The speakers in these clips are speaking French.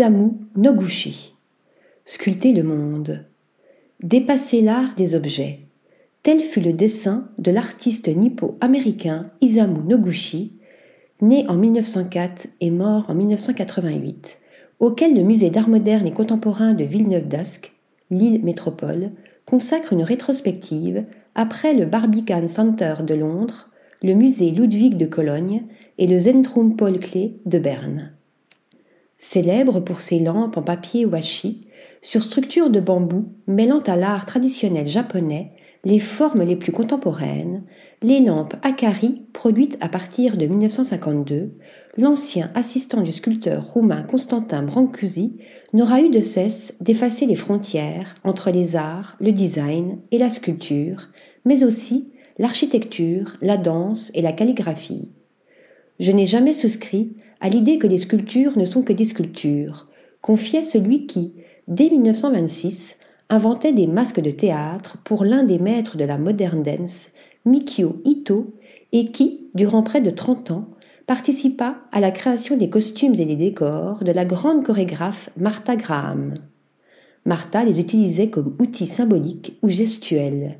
Isamu Noguchi. Sculpter le monde. Dépasser l'art des objets. Tel fut le dessin de l'artiste nippo-américain Isamu Noguchi, né en 1904 et mort en 1988, auquel le musée d'art moderne et contemporain de Villeneuve d'Ascq, l'île métropole, consacre une rétrospective après le Barbican Center de Londres, le musée Ludwig de Cologne et le Zentrum Paul Klee de Berne. Célèbre pour ses lampes en papier washi, sur structure de bambou mêlant à l'art traditionnel japonais les formes les plus contemporaines, les lampes Akari produites à partir de 1952, l'ancien assistant du sculpteur roumain Constantin Brancusi n'aura eu de cesse d'effacer les frontières entre les arts, le design et la sculpture, mais aussi l'architecture, la danse et la calligraphie. Je n'ai jamais souscrit à l'idée que les sculptures ne sont que des sculptures, confiait celui qui, dès 1926, inventait des masques de théâtre pour l'un des maîtres de la modern dance, Mikio Ito, et qui, durant près de 30 ans, participa à la création des costumes et des décors de la grande chorégraphe Martha Graham. Martha les utilisait comme outils symboliques ou gestuels.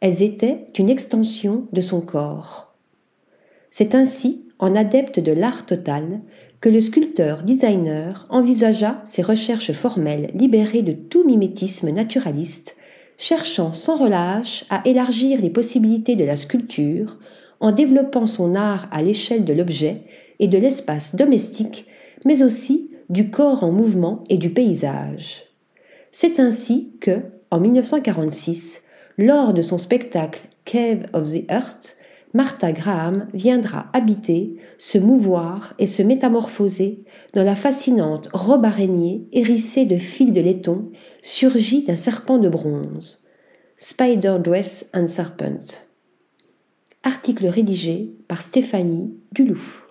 Elles étaient une extension de son corps. C'est ainsi, en adepte de l'art total, que le sculpteur-designer envisagea ses recherches formelles libérées de tout mimétisme naturaliste, cherchant sans relâche à élargir les possibilités de la sculpture en développant son art à l'échelle de l'objet et de l'espace domestique, mais aussi du corps en mouvement et du paysage. C'est ainsi que, en 1946, lors de son spectacle Cave of the Earth, Martha Graham viendra habiter, se mouvoir et se métamorphoser dans la fascinante robe araignée hérissée de fils de laiton surgie d'un serpent de bronze. Spider Dress and Serpent. Article rédigé par Stéphanie Duloup.